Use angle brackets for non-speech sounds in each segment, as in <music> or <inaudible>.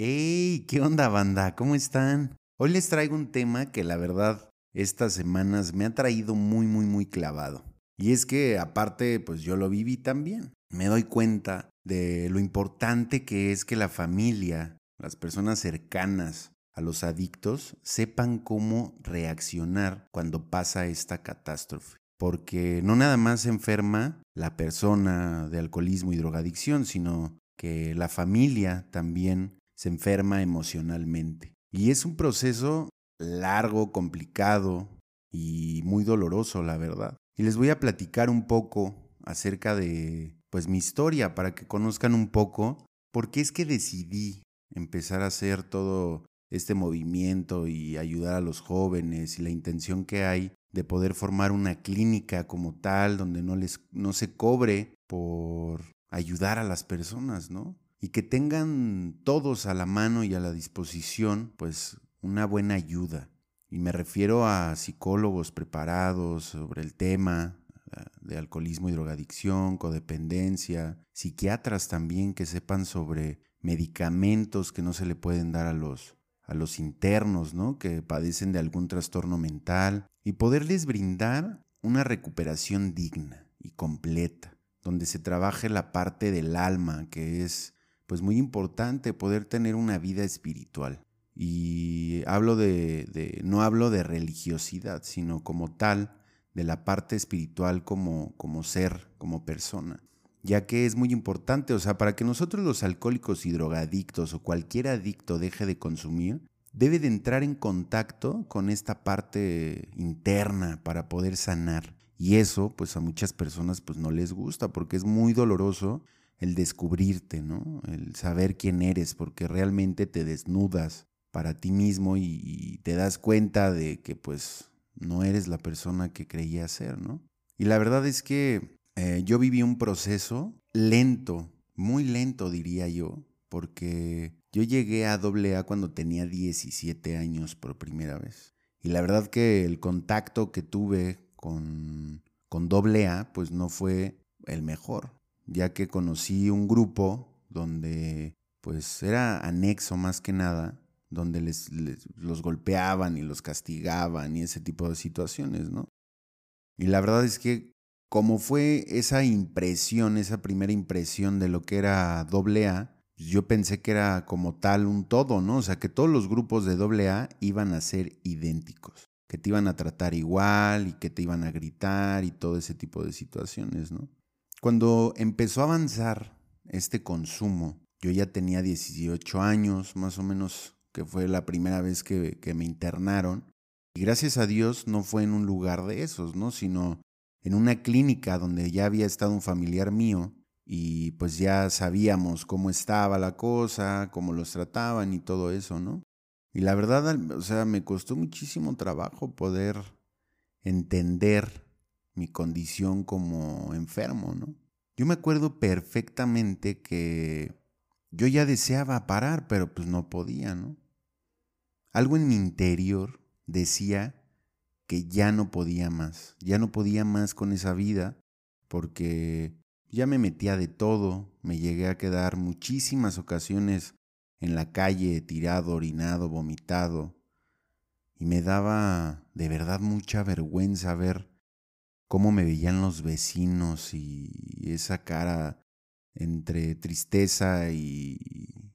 ¡Hey! ¿Qué onda, banda? ¿Cómo están? Hoy les traigo un tema que la verdad estas semanas me ha traído muy, muy, muy clavado. Y es que aparte, pues yo lo viví también. Me doy cuenta de lo importante que es que la familia, las personas cercanas a los adictos, sepan cómo reaccionar cuando pasa esta catástrofe. Porque no nada más se enferma la persona de alcoholismo y drogadicción, sino que la familia también se enferma emocionalmente. Y es un proceso largo, complicado y muy doloroso, la verdad. Y les voy a platicar un poco acerca de pues mi historia para que conozcan un poco por qué es que decidí empezar a hacer todo este movimiento y ayudar a los jóvenes y la intención que hay de poder formar una clínica como tal donde no les no se cobre por ayudar a las personas, ¿no? Y que tengan todos a la mano y a la disposición, pues una buena ayuda. Y me refiero a psicólogos preparados sobre el tema eh, de alcoholismo y drogadicción, codependencia, psiquiatras también que sepan sobre medicamentos que no se le pueden dar a los a los internos, ¿no? que padecen de algún trastorno mental y poderles brindar una recuperación digna y completa, donde se trabaje la parte del alma, que es pues muy importante poder tener una vida espiritual. Y hablo de, no hablo de religiosidad, sino como tal, de la parte espiritual como, como ser, como persona. Ya que es muy importante, o sea, para que nosotros los alcohólicos y drogadictos o cualquier adicto deje de consumir, debe de entrar en contacto con esta parte interna para poder sanar. Y eso, pues a muchas personas pues no les gusta porque es muy doloroso el descubrirte, ¿no? El saber quién eres porque realmente te desnudas para ti mismo y, te das cuenta de que pues no eres la persona que creías ser, ¿no? Y la verdad es que eh, yo viví un proceso lento, muy lento diría yo, porque yo llegué a AA cuando tenía 17 años por primera vez. Y la verdad que el contacto que tuve con, con AA pues no fue el mejor, ya que conocí un grupo donde pues era anexo más que nada donde les, los golpeaban y los castigaban y ese tipo de situaciones, ¿no? Y la verdad es que como fue esa impresión, esa primera impresión de lo que era doble A, yo pensé que era como tal un todo, ¿no? O sea, que todos los grupos de doble A iban a ser idénticos, que te iban a tratar igual y que te iban a gritar y todo ese tipo de situaciones, ¿no? Cuando empezó a avanzar este consumo, yo ya tenía 18 años, más o menos que fue la primera vez que, me internaron. Y gracias a Dios no fue en un lugar de esos, ¿no? Sino en una clínica donde ya había estado un familiar mío y pues ya sabíamos cómo estaba la cosa, cómo los trataban y todo eso, ¿no? Y la verdad, o sea, me costó muchísimo trabajo poder entender mi condición como enfermo, ¿no? Yo me acuerdo perfectamente que yo ya deseaba parar, pero pues no podía, ¿no? Algo en mi interior decía que ya no podía más, ya no podía más con esa vida, porque ya me metía de todo, me llegué a quedar muchísimas ocasiones en la calle, tirado, orinado, vomitado, y me daba de verdad mucha vergüenza ver cómo me veían los vecinos y esa cara entre tristeza y...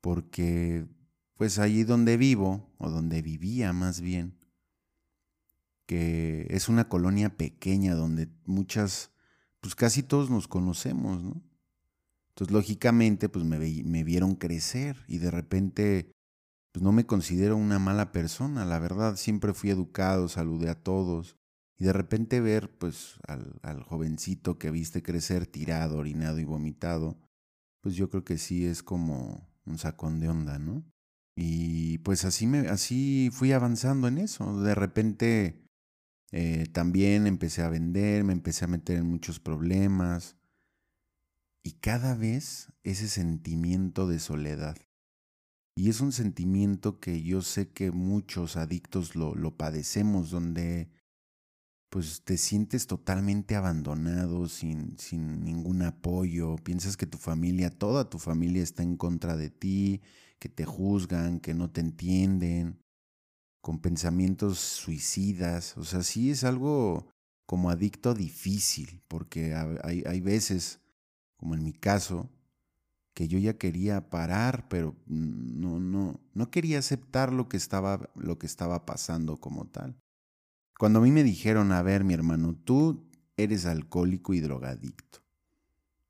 porque pues allí donde vivo, o donde vivía más bien, que es una colonia pequeña donde muchas, pues casi todos nos conocemos, ¿no? Entonces, lógicamente, pues me, me vieron crecer y de repente, pues no me considero una mala persona, la verdad, siempre fui educado, saludé a todos, y de repente ver pues al, jovencito que viste crecer tirado, orinado y vomitado, pues yo creo que sí es como un sacón de onda, ¿no? Y pues así, me, así fui avanzando en eso. De repente eh, también empecé a vender, me empecé a meter en muchos problemas. Y cada vez ese sentimiento de soledad. Y es un sentimiento que yo sé que muchos adictos lo, lo padecemos, donde pues te sientes totalmente abandonado, sin, sin ningún apoyo, piensas que tu familia, toda tu familia está en contra de ti, que te juzgan, que no te entienden, con pensamientos suicidas, o sea, sí es algo como adicto difícil, porque hay, hay veces, como en mi caso, que yo ya quería parar, pero no, no, no quería aceptar lo que estaba, lo que estaba pasando como tal. Cuando a mí me dijeron, a ver, mi hermano, tú eres alcohólico y drogadicto.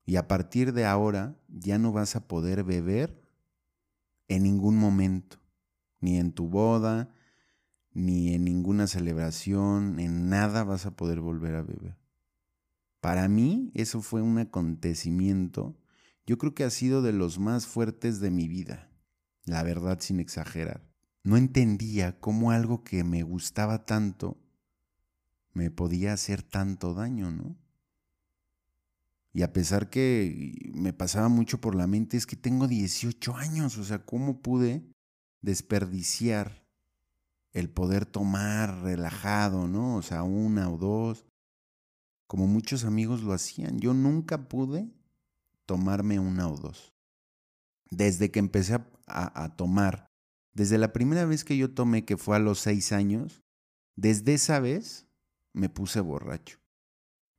Y a partir de ahora ya no vas a poder beber en ningún momento, ni en tu boda, ni en ninguna celebración, en nada vas a poder volver a beber. Para mí eso fue un acontecimiento, yo creo que ha sido de los más fuertes de mi vida, la verdad sin exagerar. No entendía cómo algo que me gustaba tanto me podía hacer tanto daño, ¿no? Y a pesar que me pasaba mucho por la mente, es que tengo 18 años, o sea, ¿cómo pude desperdiciar el poder tomar relajado, ¿no? O sea, una o dos, como muchos amigos lo hacían. Yo nunca pude tomarme una o dos. Desde que empecé a, tomar, desde la primera vez que yo tomé, que fue a los seis años, desde esa vez me puse borracho.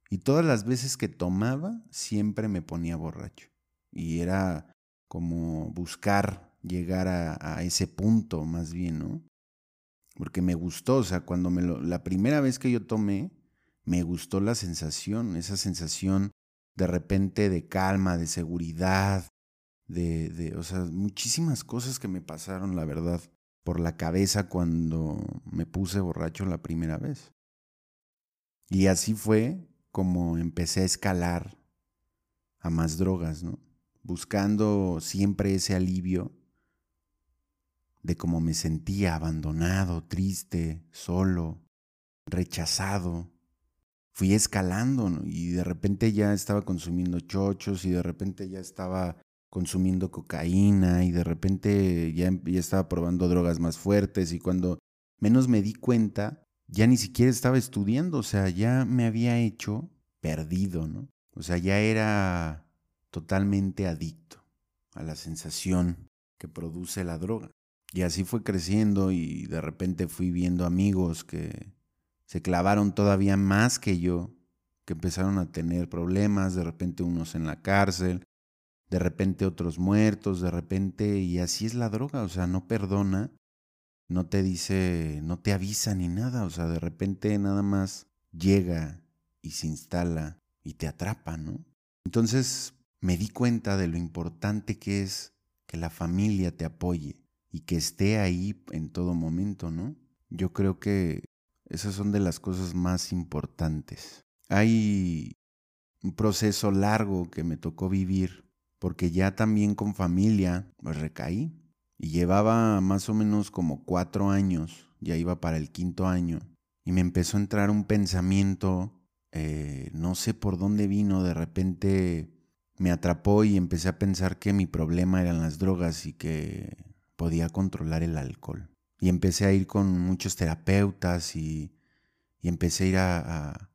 Y todas las veces que tomaba, siempre me ponía borracho. Y era como buscar llegar a, ese punto más bien, ¿no? Porque me gustó, o sea, cuando me lo, la primera vez que yo tomé, me gustó la sensación, esa sensación de repente de calma, de seguridad, de, de, o sea, muchísimas cosas que me pasaron, la verdad, por la cabeza cuando me puse borracho la primera vez. Y así fue como empecé a escalar a más drogas, ¿no? Buscando siempre ese alivio de cómo me sentía abandonado, triste, solo, rechazado. Fui escalando y de repente ya estaba consumiendo chochos y de repente ya estaba consumiendo cocaína y de repente ya estaba probando drogas más fuertes y cuando menos me di cuenta, ya ni siquiera estaba estudiando, o sea, ya me había hecho perdido, ¿no? O sea, ya era totalmente adicto a la sensación que produce la droga. Y así fue creciendo y de repente fui viendo amigos que se clavaron todavía más que yo, que empezaron a tener problemas, de repente unos en la cárcel, de repente otros muertos, de repente, y así es la droga, o sea, no perdona no te dice, no te avisa ni nada, o sea, de repente nada más llega y se instala y te atrapa, ¿no? Entonces me di cuenta de lo importante que es que la familia te apoye y que esté ahí en todo momento, ¿no? Yo creo que esas son de las cosas más importantes. Hay un proceso largo que me tocó vivir porque ya también con familia pues recaí y llevaba más o menos como cuatro años, ya iba para el quinto año, y me empezó a entrar un pensamiento, eh, no sé por dónde vino, de repente me atrapó y empecé a pensar que mi problema eran las drogas y que podía controlar el alcohol. Y empecé a ir con muchos terapeutas y, empecé a ir a,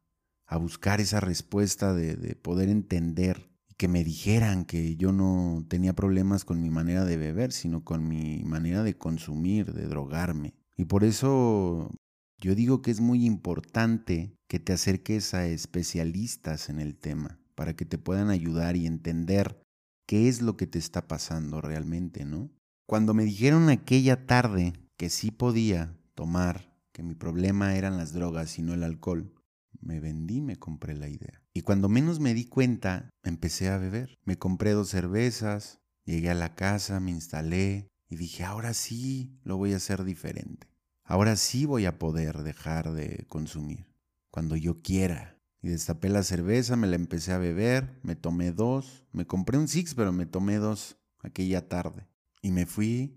buscar esa respuesta de poder entender que me dijeran que yo no tenía problemas con mi manera de beber, sino con mi manera de consumir, de drogarme. Y por eso yo digo que es muy importante que te acerques a especialistas en el tema, para que te puedan ayudar y entender qué es lo que te está pasando realmente, ¿no? Cuando me dijeron aquella tarde que sí podía tomar, que mi problema eran las drogas y no el alcohol, me vendí, me compré la idea. Y cuando menos me di cuenta, empecé a beber. Me compré dos cervezas, llegué a la casa, me instalé y dije, ahora sí lo voy a hacer diferente. Ahora sí voy a poder dejar de consumir, cuando yo quiera. Y destapé la cerveza, me la empecé a beber, me tomé dos, me compré un six, pero me tomé dos aquella tarde. Y me fui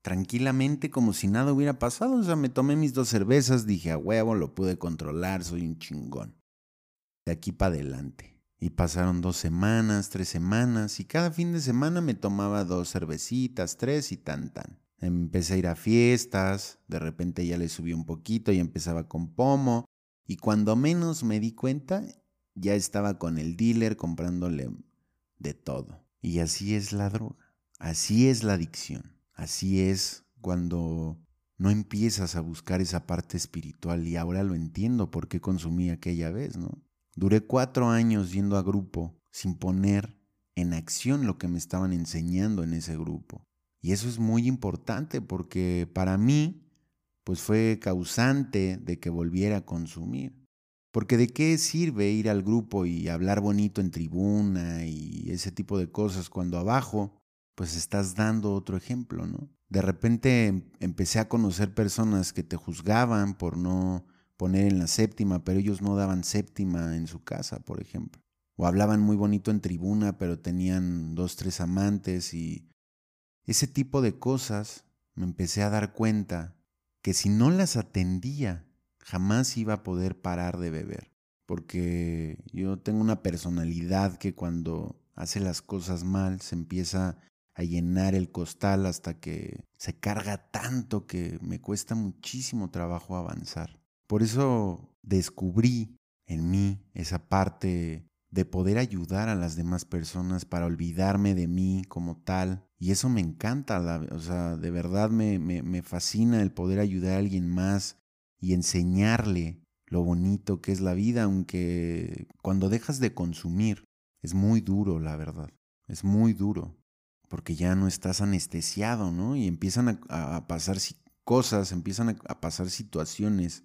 tranquilamente como si nada hubiera pasado. O sea, me tomé mis dos cervezas, dije a huevo, lo pude controlar, soy un chingón. De aquí para adelante. Y pasaron dos semanas, tres semanas, y cada fin de semana me tomaba dos cervecitas, tres y tan tan. Empecé a ir a fiestas, de repente ya le subí un poquito y empezaba con pomo, Y cuando menos me di cuenta, ya estaba con el dealer comprándole de todo. Y así es la droga, así es la adicción, así es cuando no empiezas a buscar esa parte espiritual y ahora lo entiendo por qué consumí aquella vez, ¿no? Duré cuatro años yendo a grupo sin poner en acción lo que me estaban enseñando en ese grupo. Y eso es muy importante porque para mí, pues fue causante de que volviera a consumir. Porque de qué sirve ir al grupo y hablar bonito en tribuna y ese tipo de cosas cuando abajo, pues estás dando otro ejemplo, ¿no? De repente em, empecé a conocer personas que te juzgaban por no poner en la séptima, pero ellos no daban séptima en su casa, por ejemplo. O hablaban muy bonito en tribuna, pero tenían dos, tres amantes y ese tipo de cosas me empecé a dar cuenta que si no las atendía jamás iba a poder parar de beber. Porque yo tengo una personalidad que cuando hace las cosas mal se empieza a llenar el costal hasta que se carga tanto que me cuesta muchísimo trabajo avanzar. Por eso descubrí en mí esa parte de poder ayudar a las demás personas para olvidarme de mí como tal. Y eso me encanta, o sea, de verdad me, me, fascina el poder ayudar a alguien más y enseñarle lo bonito que es la vida, aunque cuando dejas de consumir es muy duro, la verdad, es muy duro, porque ya no estás anestesiado, ¿no? Y empiezan a, pasar cosas, empiezan a pasar situaciones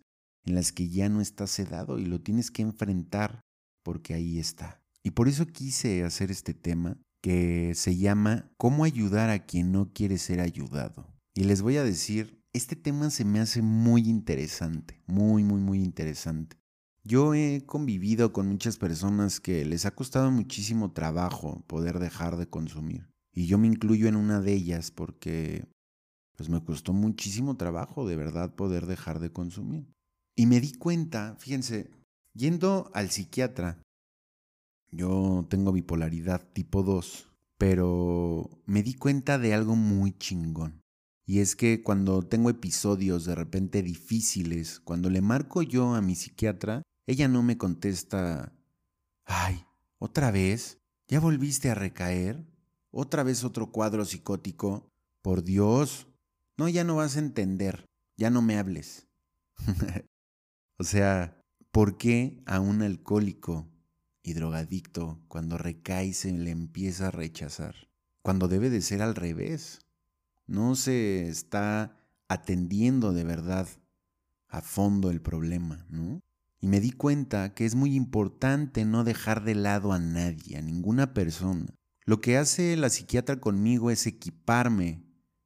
en las que ya no estás sedado y lo tienes que enfrentar porque ahí está. Y por eso quise hacer este tema que se llama ¿Cómo ayudar a quien no quiere ser ayudado? Y les voy a decir este tema se me hace muy interesante, muy, muy, muy interesante. Yo he convivido con muchas personas que les ha costado muchísimo trabajo poder dejar de consumir. Y yo me incluyo en una de ellas porque pues me costó muchísimo trabajo de verdad poder dejar de consumir. Y me di cuenta, fíjense, yendo al psiquiatra, yo tengo bipolaridad tipo 2, pero me di cuenta de algo muy chingón. Y es que cuando tengo episodios de repente difíciles, cuando le marco yo a mi psiquiatra, ella no me contesta, ay, ¿otra vez? ¿Ya volviste a recaer? ¿Otra vez otro cuadro psicótico? Por Dios. No, ya no vas a entender. Ya no me hables. <laughs> o sea, ¿por qué a un alcohólico y drogadicto cuando recae se le empieza a rechazar? Cuando debe de ser al revés no se está atendiendo de verdad a fondo el problema, ¿no? Y me di cuenta que es muy importante no dejar de lado a nadie, a ninguna persona. Lo que hace la psiquiatra conmigo es equiparme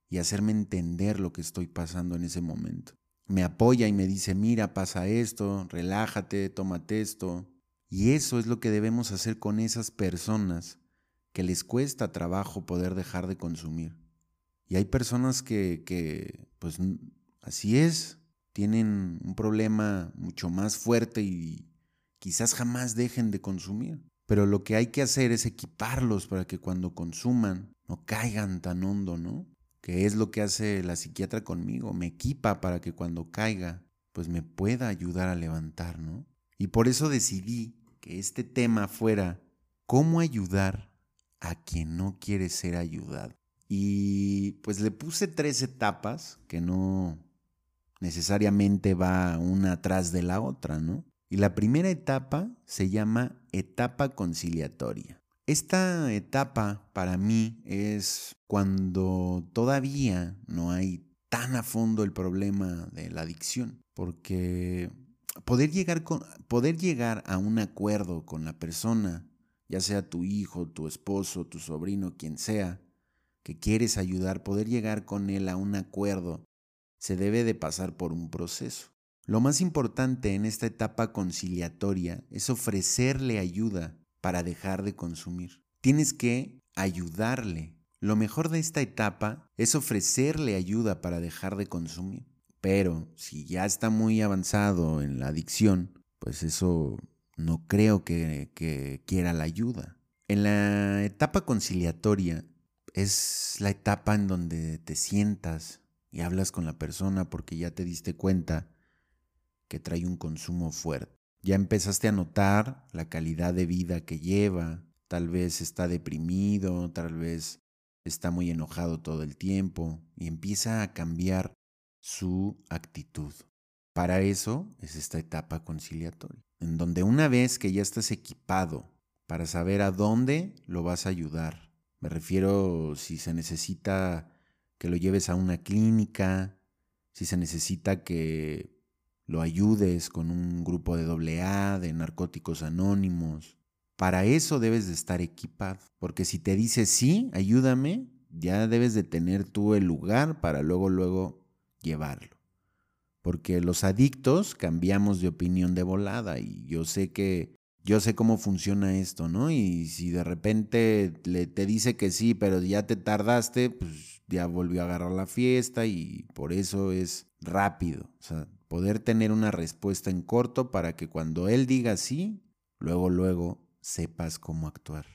y hacerme entender lo que estoy pasando en ese momento. Me apoya y me dice, mira, pasa esto, relájate, tómate esto. Y eso es lo que debemos hacer con esas personas que les cuesta trabajo poder dejar de consumir. Y hay personas que, pues así es, tienen un problema mucho más fuerte y quizás jamás dejen de consumir. Pero lo que hay que hacer es equiparlos para que cuando consuman no caigan tan hondo, ¿no? Que es lo que hace la psiquiatra conmigo, me equipa para que cuando caiga, pues me pueda ayudar a levantar, ¿no? Y por eso decidí que este tema fuera cómo ayudar a quien no quiere ser ayudado. Y pues le puse tres etapas que no necesariamente va una atrás de la otra, ¿no? Y la primera etapa se llama etapa conciliatoria. Esta etapa para mí es cuando todavía no hay tan a fondo el problema de la adicción, porque poder llegar, con, poder llegar a un acuerdo con la persona, ya sea tu hijo, tu esposo, tu sobrino, quien sea, que quieres ayudar, poder llegar con él a un acuerdo, se debe de pasar por un proceso. Lo más importante en esta etapa conciliatoria es ofrecerle ayuda para dejar de consumir. Tienes que ayudarle. Lo mejor de esta etapa es ofrecerle ayuda para dejar de consumir. Pero si ya está muy avanzado en la adicción, pues eso no creo que, quiera la ayuda. En la etapa conciliatoria es la etapa en donde te sientas y hablas con la persona porque ya te diste cuenta que trae un consumo fuerte. Ya empezaste a notar la calidad de vida que lleva, tal vez está deprimido, tal vez está muy enojado todo el tiempo y empieza a cambiar su actitud. Para eso es esta etapa conciliatoria, en donde una vez que ya estás equipado para saber a dónde lo vas a ayudar, me refiero si se necesita que lo lleves a una clínica, si se necesita que lo ayudes con un grupo de AA, de narcóticos anónimos. Para eso debes de estar equipado, porque si te dice sí, ayúdame, ya debes de tener tú el lugar para luego, luego llevarlo. Porque los adictos cambiamos de opinión de volada y yo sé que yo sé cómo funciona esto, ¿no? Y si de repente le, te dice que sí, pero ya te tardaste, pues ya volvió a agarrar la fiesta y por eso es rápido. O sea, poder tener una respuesta en corto para que cuando él diga sí, luego, luego sepas cómo actuar.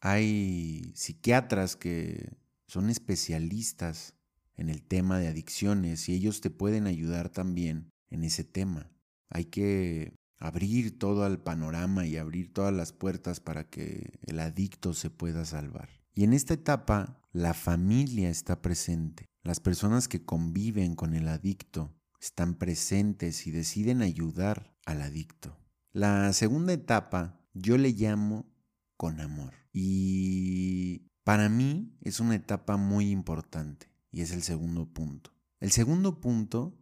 Hay psiquiatras que son especialistas en el tema de adicciones y ellos te pueden ayudar también en ese tema. Hay que abrir todo el panorama y abrir todas las puertas para que el adicto se pueda salvar. Y en esta etapa la familia está presente. Las personas que conviven con el adicto están presentes y deciden ayudar al adicto. La segunda etapa yo le llamo con amor. Y para mí es una etapa muy importante y es el segundo punto. El segundo punto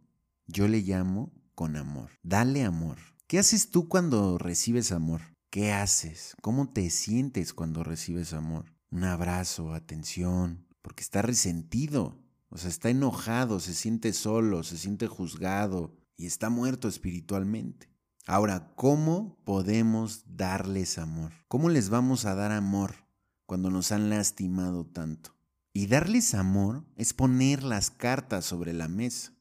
yo le llamo con amor. Dale amor. ¿Qué haces tú cuando recibes amor? ¿Qué haces? ¿Cómo te sientes cuando recibes amor? Un abrazo, atención, porque está resentido, o sea, está enojado, se siente solo, se siente juzgado y está muerto espiritualmente. Ahora, ¿cómo podemos darles amor? ¿Cómo les vamos a dar amor? cuando nos han lastimado tanto. Y darles amor es poner las cartas sobre la mesa.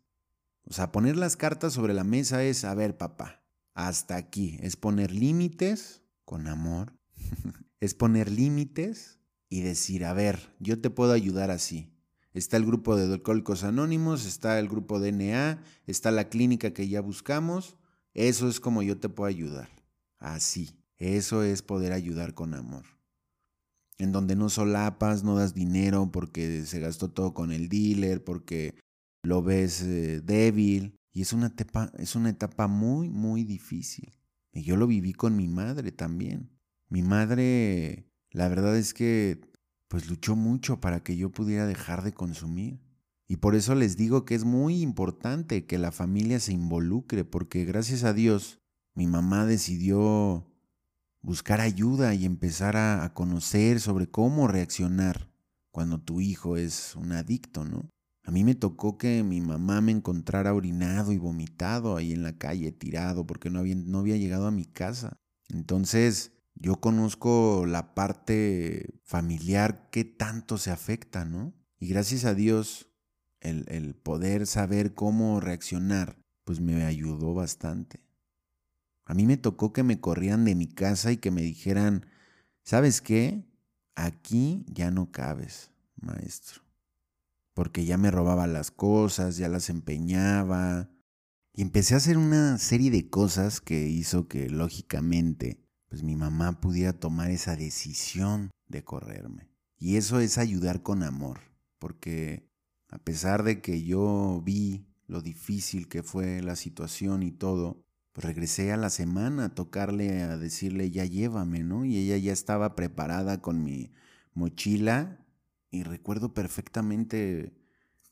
O sea, poner las cartas sobre la mesa es, a ver, papá, hasta aquí. Es poner límites con amor. <laughs> es poner límites y decir, a ver, yo te puedo ayudar así. Está el grupo de alcohólicos anónimos, está el grupo de NA, está la clínica que ya buscamos. Eso es como yo te puedo ayudar. Así. Eso es poder ayudar con amor en donde no solapas, no das dinero porque se gastó todo con el dealer, porque lo ves eh, débil. Y es una, etapa, es una etapa muy, muy difícil. Y yo lo viví con mi madre también. Mi madre, la verdad es que, pues luchó mucho para que yo pudiera dejar de consumir. Y por eso les digo que es muy importante que la familia se involucre, porque gracias a Dios mi mamá decidió buscar ayuda y empezar a, conocer sobre cómo reaccionar cuando tu hijo es un adicto, ¿no? A mí me tocó que mi mamá me encontrara orinado y vomitado ahí en la calle, tirado, porque no había, no había llegado a mi casa. Entonces, yo conozco la parte familiar que tanto se afecta, ¿no? Y gracias a Dios, el, el poder saber cómo reaccionar, pues me ayudó bastante. A mí me tocó que me corrieran de mi casa y que me dijeran, ¿sabes qué? Aquí ya no cabes, maestro. Porque ya me robaba las cosas, ya las empeñaba. Y empecé a hacer una serie de cosas que hizo que, lógicamente, pues mi mamá pudiera tomar esa decisión de correrme. Y eso es ayudar con amor, porque a pesar de que yo vi lo difícil que fue la situación y todo, pues regresé a la semana a tocarle, a decirle, ya llévame, ¿no? Y ella ya estaba preparada con mi mochila y recuerdo perfectamente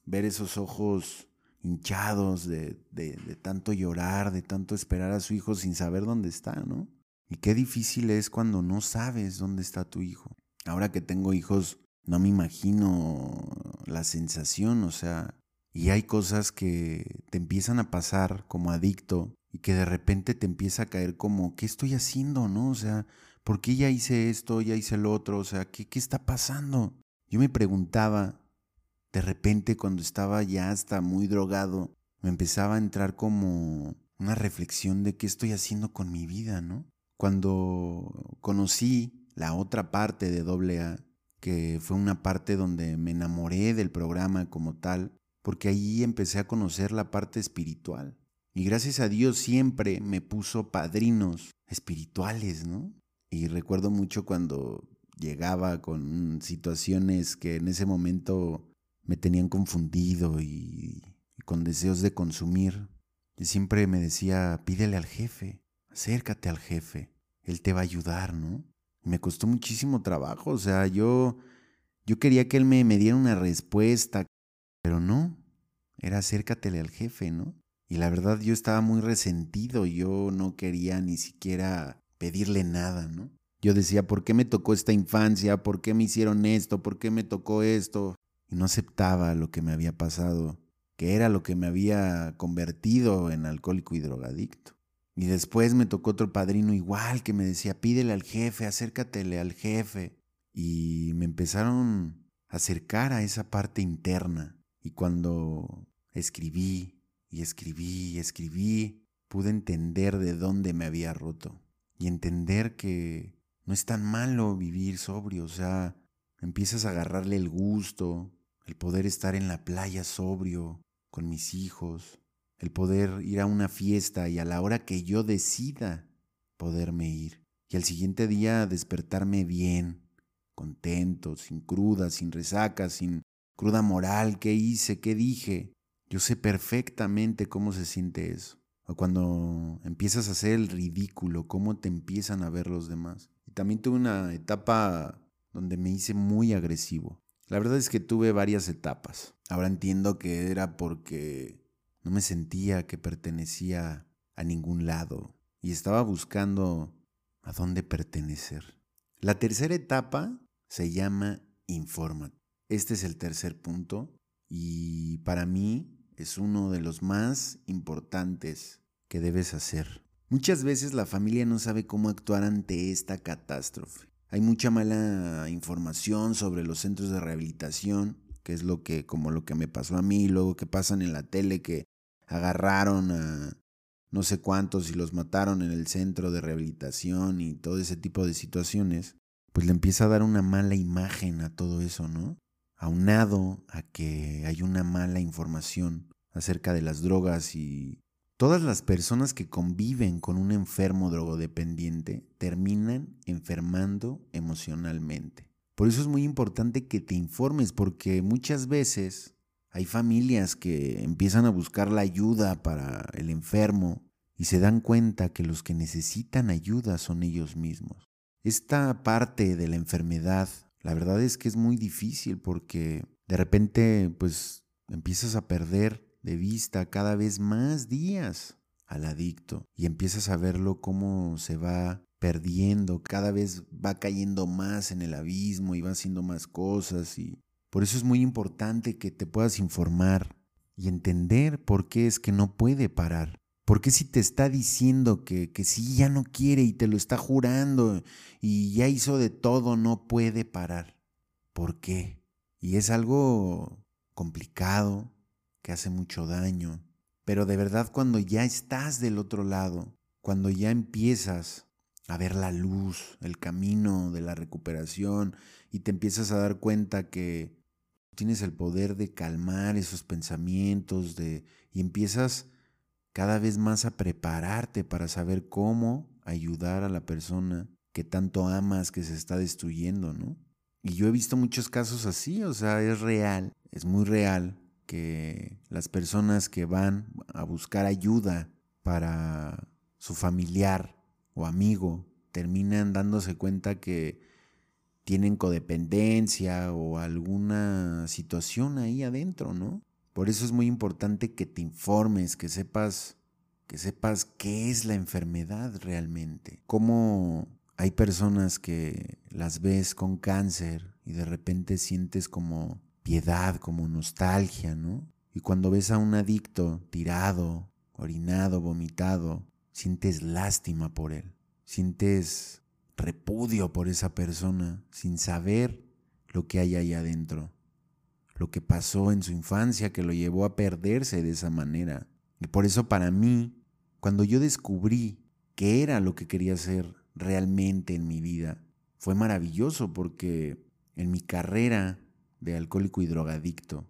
ver esos ojos hinchados de, de, tanto llorar, de tanto esperar a su hijo sin saber dónde está, ¿no? Y qué difícil es cuando no sabes dónde está tu hijo. Ahora que tengo hijos, no me imagino la sensación, o sea, y hay cosas que te empiezan a pasar como adicto y que de repente te empieza a caer como, ¿qué estoy haciendo? ¿No? O sea, ¿por qué ya hice esto, ya hice lo otro? O sea, ¿qué, qué está pasando? Yo me preguntaba, de repente cuando estaba ya hasta muy drogado, me empezaba a entrar como una reflexión de qué estoy haciendo con mi vida, ¿no? Cuando conocí la otra parte de AA, que fue una parte donde me enamoré del programa como tal, porque ahí empecé a conocer la parte espiritual Y gracias a Dios siempre me puso padrinos espirituales, ¿no? Y recuerdo mucho cuando llegaba con situaciones que en ese momento me tenían confundido y, con deseos de consumir. Y siempre me decía, pídele al jefe, acércate al jefe, él te va a ayudar, ¿no? me costó muchísimo trabajo, o sea, yo, yo quería que él me, me diera una respuesta, pero no, era acércatele al jefe, ¿no? Y la verdad yo estaba muy resentido, yo no quería ni siquiera pedirle nada, ¿no? Yo decía, ¿por qué me tocó esta infancia? ¿Por qué me hicieron esto? ¿Por qué me tocó esto? Y no aceptaba lo que me había pasado, que era lo que me había convertido en alcohólico y drogadicto. Y después me tocó otro padrino igual que me decía, pídele al jefe, acércatele al jefe. Y me empezaron a acercar a esa parte interna. Y cuando escribí y escribí y escribí, pude entender de dónde me había roto. Y entender que no es tan malo vivir sobrio, o sea, empiezas a agarrarle el gusto, el poder estar en la playa sobrio, con mis hijos, el poder ir a una fiesta y a la hora que yo decida poderme ir. Y al siguiente día despertarme bien, contento, sin cruda, sin resaca, sin cruda moral, qué hice, qué dije. Yo sé perfectamente cómo se siente eso. O cuando empiezas a hacer el ridículo, cómo te empiezan a ver los demás. Y también tuve una etapa donde me hice muy agresivo. La verdad es que tuve varias etapas. Ahora entiendo que era porque no me sentía que pertenecía a ningún lado y estaba buscando a dónde pertenecer. La tercera etapa se llama informa. Este es el tercer punto y para mí es uno de los más importantes que debes hacer. Muchas veces la familia no sabe cómo actuar ante esta catástrofe. Hay mucha mala información sobre los centros de rehabilitación, que es lo que, como lo que me pasó a mí, luego que pasan en la tele, que agarraron a no sé cuántos y los mataron en el centro de rehabilitación y todo ese tipo de situaciones, pues le empieza a dar una mala imagen a todo eso, ¿no? Aunado a que hay una mala información acerca de las drogas y todas las personas que conviven con un enfermo drogodependiente terminan enfermando emocionalmente. Por eso es muy importante que te informes porque muchas veces hay familias que empiezan a buscar la ayuda para el enfermo y se dan cuenta que los que necesitan ayuda son ellos mismos. Esta parte de la enfermedad, la verdad es que es muy difícil porque de repente pues empiezas a perder de vista cada vez más días al adicto y empiezas a verlo cómo se va perdiendo, cada vez va cayendo más en el abismo y va haciendo más cosas y por eso es muy importante que te puedas informar y entender por qué es que no puede parar. ¿Por qué si te está diciendo que, que sí ya no quiere y te lo está jurando y ya hizo de todo, no puede parar? ¿Por qué? Y es algo complicado, que hace mucho daño. Pero de verdad cuando ya estás del otro lado, cuando ya empiezas a ver la luz, el camino de la recuperación y te empiezas a dar cuenta que tienes el poder de calmar esos pensamientos de, y empiezas cada vez más a prepararte para saber cómo ayudar a la persona que tanto amas que se está destruyendo, ¿no? Y yo he visto muchos casos así, o sea, es real, es muy real que las personas que van a buscar ayuda para su familiar o amigo terminan dándose cuenta que tienen codependencia o alguna situación ahí adentro, ¿no? Por eso es muy importante que te informes, que sepas, que sepas qué es la enfermedad realmente. Cómo hay personas que las ves con cáncer y de repente sientes como piedad, como nostalgia, ¿no? Y cuando ves a un adicto tirado, orinado, vomitado, sientes lástima por él. Sientes repudio por esa persona sin saber lo que hay ahí adentro, lo que pasó en su infancia que lo llevó a perderse de esa manera. Y por eso para mí, cuando yo descubrí qué era lo que quería hacer realmente en mi vida, fue maravilloso porque en mi carrera de alcohólico y drogadicto,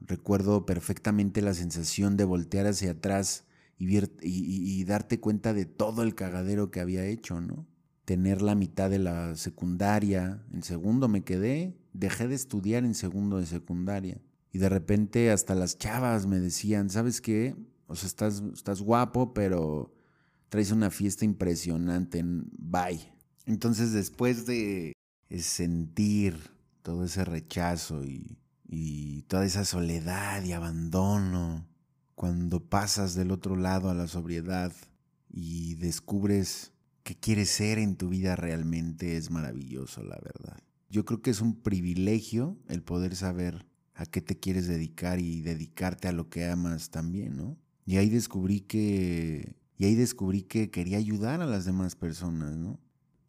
recuerdo perfectamente la sensación de voltear hacia atrás y, darte cuenta de todo el cagadero que había hecho, ¿no? Tener la mitad de la secundaria, en segundo me quedé, dejé de estudiar en segundo de secundaria. Y de repente hasta las chavas me decían, ¿sabes qué? O sea, estás, estás guapo, pero traes una fiesta impresionante. Bye. Entonces después de sentir todo ese rechazo y, y toda esa soledad y abandono, cuando pasas del otro lado a la sobriedad y descubres qué quieres ser en tu vida realmente es maravilloso, la verdad. Yo creo que es un privilegio el poder saber a qué te quieres dedicar y dedicarte a lo que amas también, ¿no? Y ahí descubrí que y ahí descubrí que quería ayudar a las demás personas, ¿no?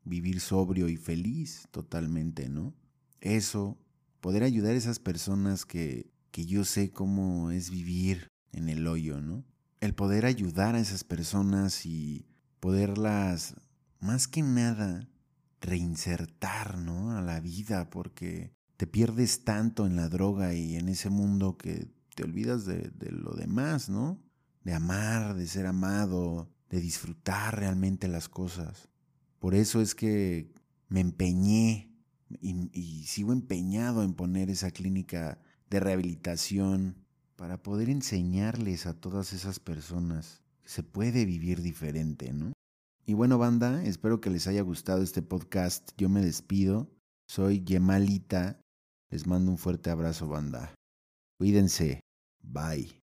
Vivir sobrio y feliz totalmente, ¿no? Eso, poder ayudar a esas personas que, que yo sé cómo es vivir en el hoyo, ¿no? El poder ayudar a esas personas y poderlas, más que nada, reinsertar, ¿no? A la vida, porque te pierdes tanto en la droga y en ese mundo que te olvidas de, lo demás, ¿no? De amar, de ser amado, de disfrutar realmente las cosas. Por eso es que me empeñé y, y, sigo empeñado en poner esa clínica de rehabilitación para poder enseñarles a todas esas personas que se puede vivir diferente, ¿no? Y bueno, banda, espero que les haya gustado este podcast. Yo me despido. Soy Yemalita. Les mando un fuerte abrazo, banda. Cuídense. Bye.